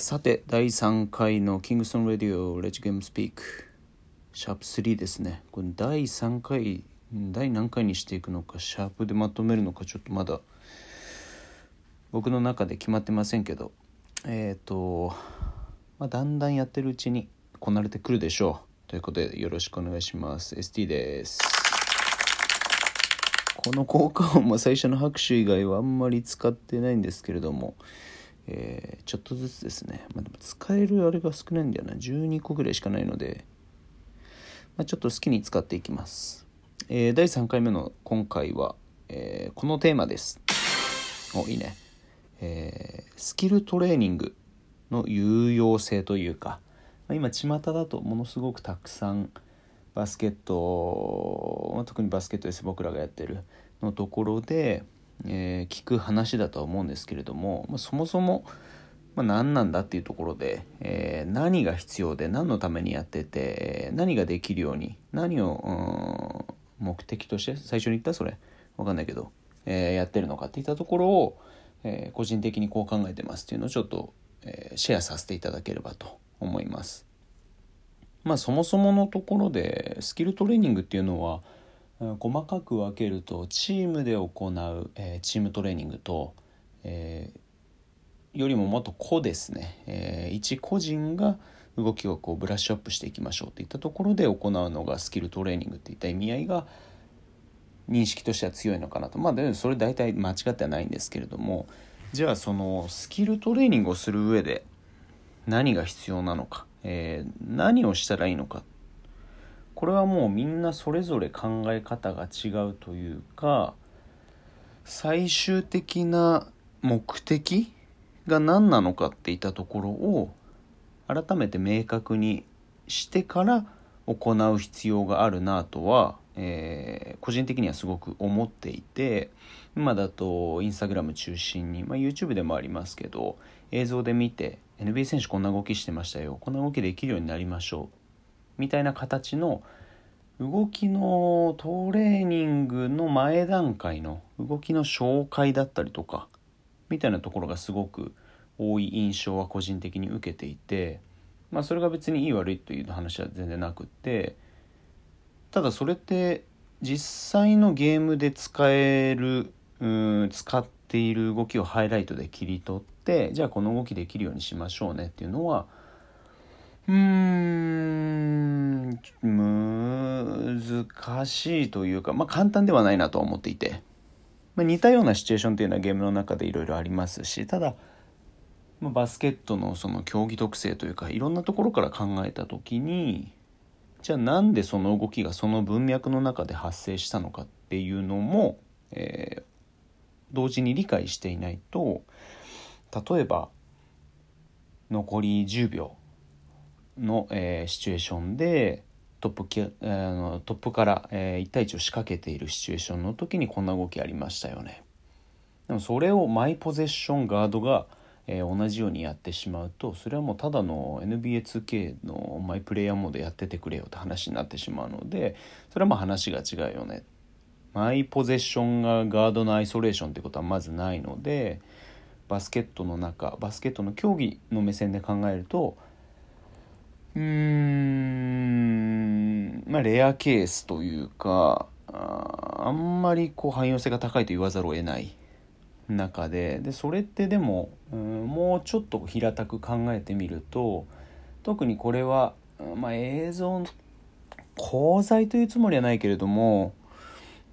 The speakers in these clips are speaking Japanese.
さて第3回のキングストン・レディオ・レッジ・ゲーム・スピークシャープ3ですね。これ第3回第何回にしていくのかシャープでまとめるのかちょっとまだ僕の中で決まってませんけど。えっ、ー、と、まあ、だんだんやってるうちにこなれてくるでしょう。ということでよろしくお願いします。ST です。この効果音も最初の拍手以外はあんまり使ってないんですけれども。えー、ちょっとずつですね、まあ、でも使えるあれが少ないんだよな。12個ぐらいしかないので、まあ、ちょっと好きに使っていきます、えー、第3回目の今回は、えー、このテーマです。おいいね、えスキルトレーニングの有用性というか、まあ、今巷だとものすごくたくさんバスケット、まあ、特にバスケットです。僕らがやってるのところでえー、聞く話だとは思うんですけれども、まあ、そもそも、まあ、何なんだっていうところで、えー、何が必要で何のためにやってて何ができるように何を目的として最初に言ったそれ分かんないけど、えー、やってるのかっていったところを、え個人的にこう考えてますっていうのをちょっと、えシェアさせていただければと思います。まあそもそものところでスキルトレーニングっていうのは細かく分けるとチームで行う、えー、チームトレーニングと、えー、よりももっと個ですね、えー、一個人が動きをこうブラッシュアップしていきましょうといったところで行うのがスキルトレーニングっていった意味合いが認識としては強いのかなと。まあでもそれ大体間違ってはないんですけれどもじゃあそのスキルトレーニングをする上で何が必要なのか、えー、何をしたらいいのかこれはもうみんなそれぞれ考え方が違うというか最終的な目的が何なのかっていったところを改めて明確にしてから行う必要があるなとは、えー、個人的にはすごく思っていて今だとインスタグラム中心に、まあ、YouTube でもありますけど映像で見て NBA 選手こんな動きしてましたよこんな動きできるようになりましょうみたいな形の動きのトレーニングの前段階の動きの紹介だったりとかみたいなところがすごく多い印象は個人的に受けていてまあそれが別にいい悪いという話は全然なくってただそれって実際のゲームで使えるうん使っている動きをハイライトで切り取ってじゃあこの動きできるようにしましょうねっていうのはうーん難しいというか、まあ、簡単ではないなとは思っていて、まあ、似たようなシチュエーションっていうのはゲームの中でいろいろありますしただ、まあ、バスケットのその競技特性というかいろんなところから考えた時にじゃあなんでその動きがその文脈の中で発生したのかっていうのも、えー、同時に理解していないと例えば残り10秒の、えー、シチュエーションでトップき、えー、トップから、えー、1対1を仕掛けているシチュエーションの時にこんな動きありましたよね。でもそれをマイポゼッションガードが、えー、同じようにやってしまうとそれはもうただの NBA2K のマイプレイヤーモードやっててくれよって話になってしまうのでそれはまあ話が違うよね。マイポゼッションがガードのアイソレーションってことはまずないのでバスケットの中バスケットの競技の目線で考えるとうーん。まあレアケースというかああんまりこう汎用性が高いと言わざるを得ない中ででそれってでもうんもうちょっと平たく考えてみると特にこれは、まあ、映像の功罪というつもりはないけれども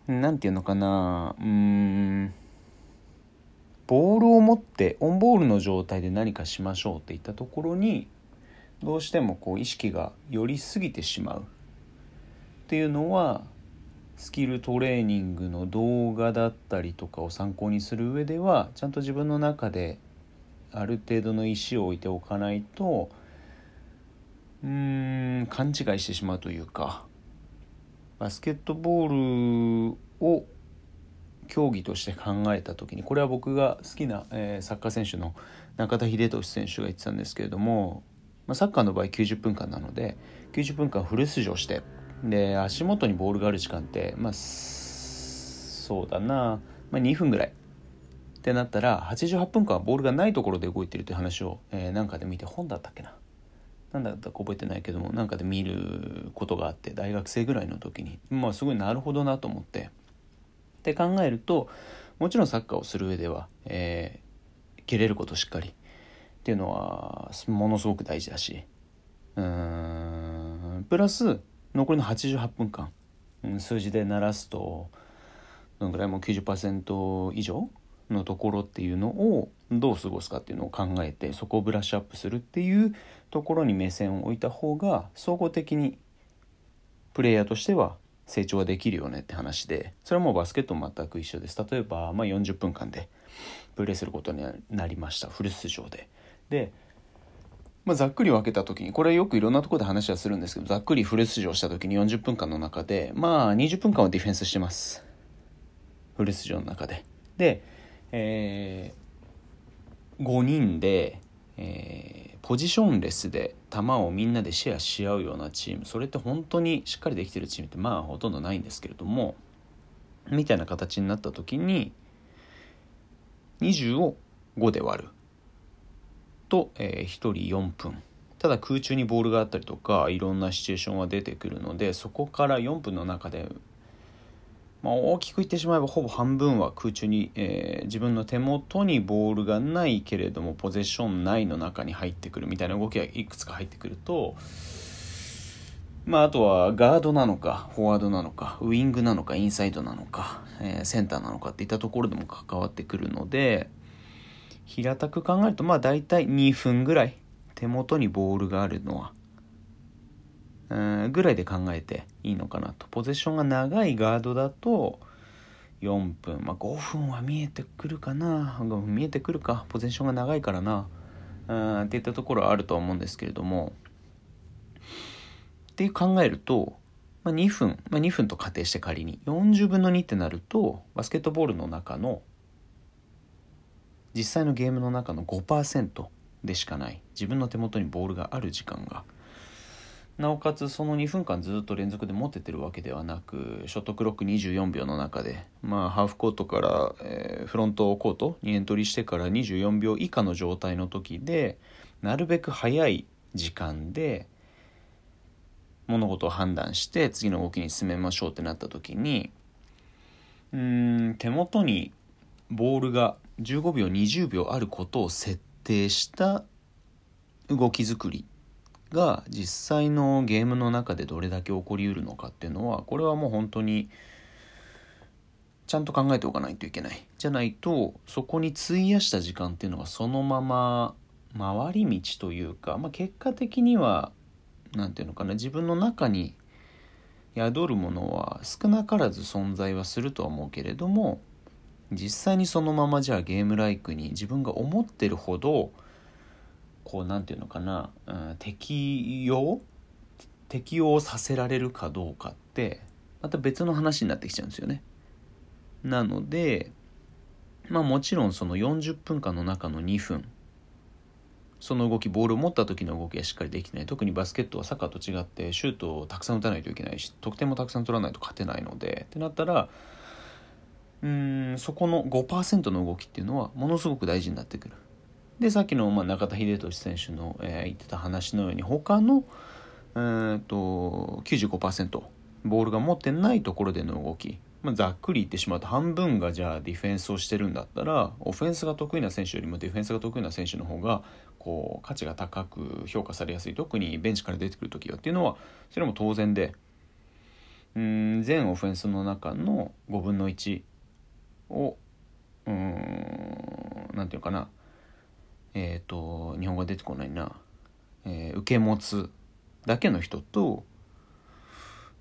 何て言うのかなうんボールを持ってオンボールの状態で何かしましょうっていったところにどうしてもこう意識が寄りすぎてしまう。っていうのはスキルトレーニングの動画だったりとかを参考にする上ではちゃんと自分の中である程度の意思を置いておかないとうーん勘違いしてしまうというかバスケットボールを競技として考えた時にこれは僕が好きな、えー、サッカー選手の中田英寿選手が言ってたんですけれどもまあ、サッカーの場合90分間なので90分間フル出場してで足元にボールがある時間ってまあそうだな、まあ、2分ぐらい。ってなったら88分間はボールがないところで動いてるという話を、えー、なんかで見て本だったっけな。何だったか覚えてないけどもなんかで見ることがあって大学生ぐらいの時にまあすごいなるほどなと思って。って考えるともちろんサッカーをする上では、えー、蹴れることしっかりっていうのはものすごく大事だし。うーん。プラス残りの88分間、数字で鳴らすとどのぐらいも90%以上のところっていうのをどう過ごすかっていうのを考えてそこをブラッシュアップするっていうところに目線を置いた方が総合的にプレイヤーとしては成長ができるよねって話で。それはもうバスケットも全く一緒です。例えば、まあ、40分間でプレーすることになりました。フル出場で。で、まあ、ざっくり分けた時にこれよくいろんなところで話はするんですけどざっくりフル出場した時に40分間の中でまあ20分間はディフェンスしてます。フル出場の中で。で、えー、5人で、えー、ポジションレスで球をみんなでシェアし合うようなチーム。それって本当にしっかりできてるチームってまあほとんどないんですけれどもみたいな形になった時に20を5で割る。と、えー、1人4分ただ空中にボールがあったりとかいろんなシチュエーションは出てくるのでそこから4分の中で、まあ、大きく言ってしまえばほぼ半分は空中に、えー、自分の手元にボールがないけれどもポゼッション内の中に入ってくるみたいな動きがいくつか入ってくると。まあ、あとはガードなのかフォワードなのかウイングなのかインサイドなのか、えー、センターなのかっていったところでも関わってくるので平たく考えるとまあ大体2分ぐらい。手元にボールがあるのは。うんぐらいで考えていいのかなと。ポゼッションが長いガードだと4分。まあ5分は見えてくるかな。見えてくるか。ポゼッションが長いからな。うんっていったところはあるとは思うんですけれども。っていう考えると、まあ、2分、まあ、2分と仮定して仮に。40分の2ってなるとバスケットボールの中の実際のゲームの中の5%でしかない。自分の手元にボールがある時間が。なおかつその2分間ずっと連続で持ててるわけではなくショットクロック24秒の中で、まあ、ハーフコートから、えー、フロントコートにエントリーしてから24秒以下の状態の時でなるべく早い時間で物事を判断して次の動きに進めましょうってなった時にうん手元にボールが15秒20秒あることを設定した動き作りが実際のゲームの中でどれだけ起こりうるのかっていうのはこれはもう本当にちゃんと考えておかないといけない。じゃないとそこに費やした時間っていうのがそのまま回り道というか、まあ、結果的には何て言うのかな自分の中に宿るものは少なからず存在はするとは思うけれども実際にそのままじゃあゲームライクに自分が思ってるほどこう何て言うのかな、うん、適用？適用させられるかどうかってまた別の話になってきちゃうんですよね。なのでまあもちろんその40分間の中の2分その動きボールを持った時の動きがしっかりできない特にバスケットはサッカーと違ってシュートをたくさん打たないといけないし得点もたくさん取らないと勝てないのでってなったらうんそこの5%の動きっていうのはものすごく大事になってくる。でさっきの、まあ、中田英寿選手の、えー、言ってた話のように他の、えーと、95%ボールが持ってないところでの動き、まあ、ざっくり言ってしまうと半分がじゃあディフェンスをしてるんだったらオフェンスが得意な選手よりもディフェンスが得意な選手の方がこう価値が高く評価されやすい特にベンチから出てくる時はっていうのはそれも当然でうん全オフェンスの中の5分の1をうんなんていうかな。えっ、ー、と日本語出てこないな、えー、受け持つだけの人と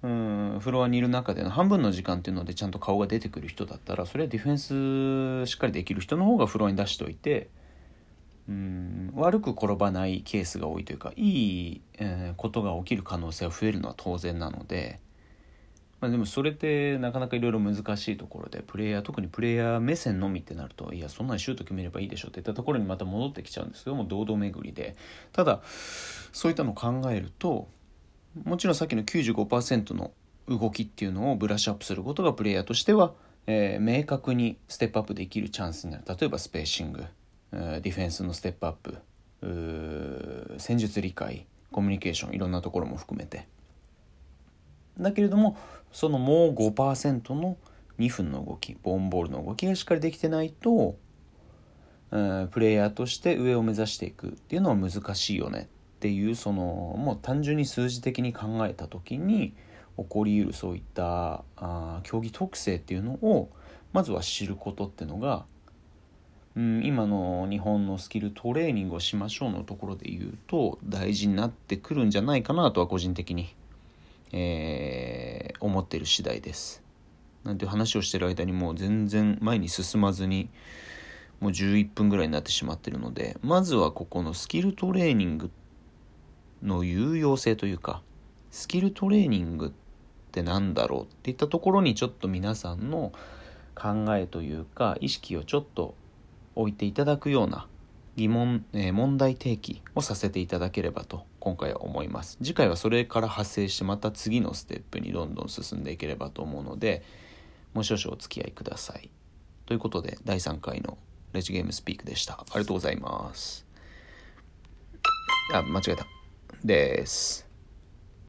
うんフロアにいる中での半分の時間っていうのでちゃんと顔が出てくる人だったらそれはディフェンスしっかりできる人の方がフロアに出しておいてうん悪く転ばないケースが多いというかいい、えー、ことが起きる可能性が増えるのは当然なのでまあ、でもそれってなかなかいろいろ難しいところでプレイヤー特にプレイヤー目線のみってなるといやそんなにシュート決めればいいでしょっていったところにまた戻ってきちゃうんですけども堂々巡りで。ただそういったのを考えるともちろんさっきの95%の動きっていうのをブラッシュアップすることがプレイヤーとしては、えー、明確にステップアップできるチャンスになる。例えばスペーシングディフェンスのステップアップ戦術理解コミュニケーションいろんなところも含めて。だけれどもそのもう5%の2分の動きボーンボールの動きがしっかりできてないと、えー、プレイヤーとして上を目指していくっていうのは難しいよねっていうそのもう単純に数字的に考えた時に起こりうるそういったあ競技特性っていうのをまずは知ることっていうのが、うん、今の日本のスキルトレーニングをしましょうのところで言うと大事になってくるんじゃないかなとは個人的に、えー、思ってる次第です。なんて話をしてる間にもう全然前に進まずにもう11分ぐらいになってしまってるのでまずはここのスキルトレーニングの有用性というかスキルトレーニングって何だろうっていったところにちょっと皆さんの考えというか意識をちょっと置いていただくような疑問、えー、問題提起をさせていただければと今回は思います。次回はそれから発生してまた次のステップにどんどん進んでいければと思うのでもう少々お付き合いください。ということで第3回のレジゲームスピークでした。ありがとうございます。あ間違えた。です。